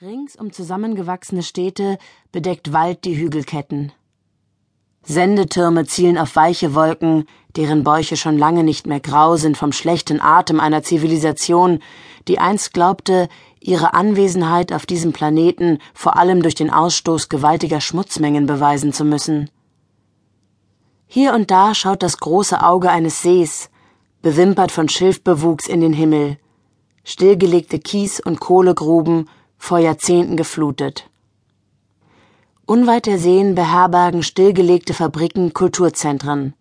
Rings um zusammengewachsene Städte bedeckt Wald die Hügelketten. Sendetürme zielen auf weiche Wolken, deren Bäuche schon lange nicht mehr grau sind vom schlechten Atem einer Zivilisation, die einst glaubte, ihre Anwesenheit auf diesem Planeten vor allem durch den Ausstoß gewaltiger Schmutzmengen beweisen zu müssen. Hier und da schaut das große Auge eines Sees, bewimpert von Schilfbewuchs in den Himmel, stillgelegte Kies- und Kohlegruben vor Jahrzehnten geflutet. Unweit der Seen beherbergen stillgelegte Fabriken Kulturzentren.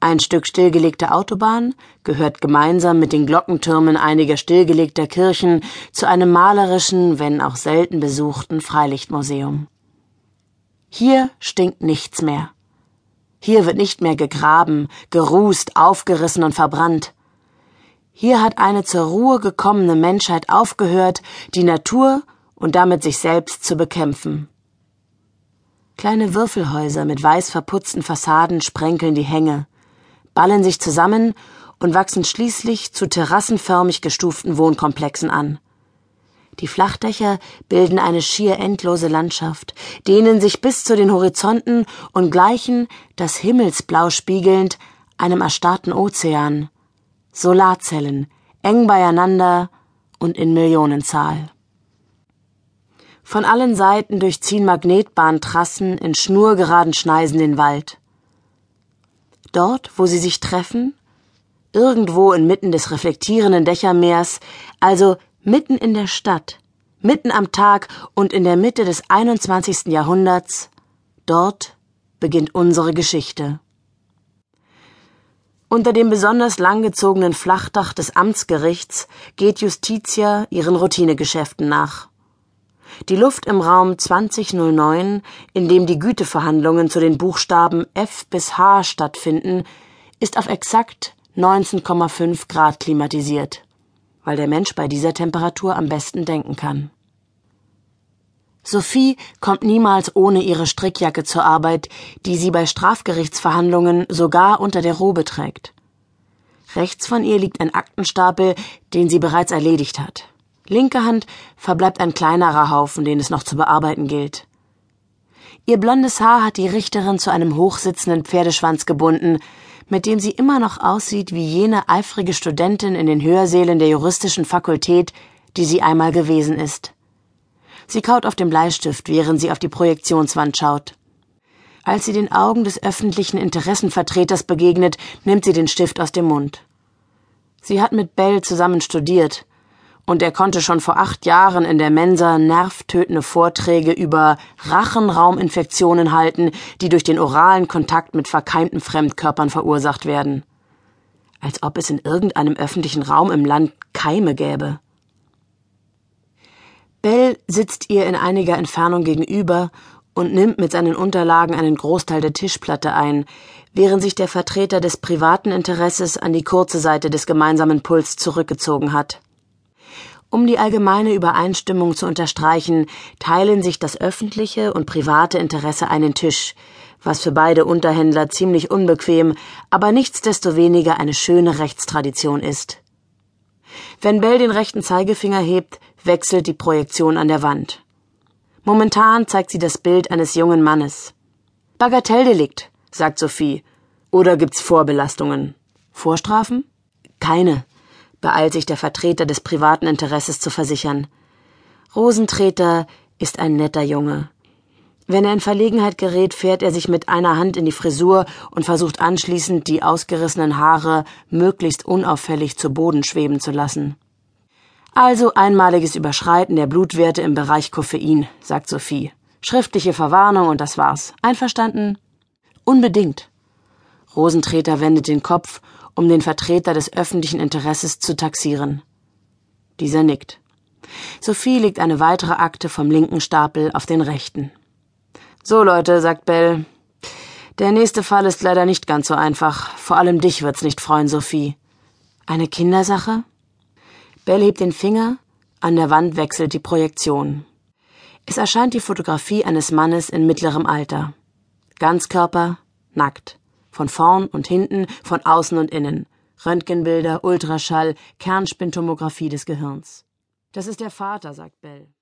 Ein Stück stillgelegte Autobahn gehört gemeinsam mit den Glockentürmen einiger stillgelegter Kirchen zu einem malerischen, wenn auch selten besuchten Freilichtmuseum. Hier stinkt nichts mehr. Hier wird nicht mehr gegraben, gerußt, aufgerissen und verbrannt. Hier hat eine zur Ruhe gekommene Menschheit aufgehört, die Natur und damit sich selbst zu bekämpfen. Kleine Würfelhäuser mit weiß verputzten Fassaden sprenkeln die Hänge, ballen sich zusammen und wachsen schließlich zu terrassenförmig gestuften Wohnkomplexen an. Die Flachdächer bilden eine schier endlose Landschaft, dehnen sich bis zu den Horizonten und gleichen, das Himmelsblau spiegelnd, einem erstarrten Ozean. Solarzellen, eng beieinander und in Millionenzahl. Von allen Seiten durchziehen Magnetbahntrassen in schnurgeraden Schneisen den Wald. Dort, wo sie sich treffen, irgendwo inmitten des reflektierenden Dächermeers, also mitten in der Stadt, mitten am Tag und in der Mitte des 21. Jahrhunderts, dort beginnt unsere Geschichte. Unter dem besonders langgezogenen Flachdach des Amtsgerichts geht Justitia ihren Routinegeschäften nach. Die Luft im Raum 2009, in dem die Güteverhandlungen zu den Buchstaben F bis H stattfinden, ist auf exakt 19,5 Grad klimatisiert, weil der Mensch bei dieser Temperatur am besten denken kann. Sophie kommt niemals ohne ihre Strickjacke zur Arbeit, die sie bei Strafgerichtsverhandlungen sogar unter der Robe trägt. Rechts von ihr liegt ein Aktenstapel, den sie bereits erledigt hat. Linke Hand verbleibt ein kleinerer Haufen, den es noch zu bearbeiten gilt. Ihr blondes Haar hat die Richterin zu einem hochsitzenden Pferdeschwanz gebunden, mit dem sie immer noch aussieht wie jene eifrige Studentin in den Hörsälen der juristischen Fakultät, die sie einmal gewesen ist. Sie kaut auf dem Bleistift, während sie auf die Projektionswand schaut. Als sie den Augen des öffentlichen Interessenvertreters begegnet, nimmt sie den Stift aus dem Mund. Sie hat mit Bell zusammen studiert, und er konnte schon vor acht Jahren in der Mensa nervtötende Vorträge über Rachenrauminfektionen halten, die durch den oralen Kontakt mit verkeimten Fremdkörpern verursacht werden. Als ob es in irgendeinem öffentlichen Raum im Land Keime gäbe. Bell sitzt ihr in einiger Entfernung gegenüber und nimmt mit seinen Unterlagen einen Großteil der Tischplatte ein, während sich der Vertreter des privaten Interesses an die kurze Seite des gemeinsamen Puls zurückgezogen hat. Um die allgemeine Übereinstimmung zu unterstreichen, teilen sich das öffentliche und private Interesse einen Tisch, was für beide Unterhändler ziemlich unbequem, aber nichtsdestoweniger eine schöne Rechtstradition ist. Wenn Bell den rechten Zeigefinger hebt, wechselt die Projektion an der Wand. Momentan zeigt sie das Bild eines jungen Mannes. Bagatelldelikt, sagt Sophie. Oder gibt's Vorbelastungen? Vorstrafen? Keine, beeilt sich der Vertreter des privaten Interesses zu versichern. Rosentreter ist ein netter Junge. Wenn er in Verlegenheit gerät, fährt er sich mit einer Hand in die Frisur und versucht anschließend, die ausgerissenen Haare möglichst unauffällig zu Boden schweben zu lassen. Also einmaliges Überschreiten der Blutwerte im Bereich Koffein, sagt Sophie. Schriftliche Verwarnung und das war's. Einverstanden? Unbedingt. Rosentreter wendet den Kopf, um den Vertreter des öffentlichen Interesses zu taxieren. Dieser nickt. Sophie legt eine weitere Akte vom linken Stapel auf den rechten. So, Leute, sagt Bell. Der nächste Fall ist leider nicht ganz so einfach. Vor allem dich wird's nicht freuen, Sophie. Eine Kindersache? Bell hebt den Finger, an der Wand wechselt die Projektion. Es erscheint die Fotografie eines Mannes in mittlerem Alter. Ganzkörper, nackt. Von vorn und hinten, von außen und innen. Röntgenbilder, Ultraschall, Kernspintomographie des Gehirns. Das ist der Vater, sagt Bell.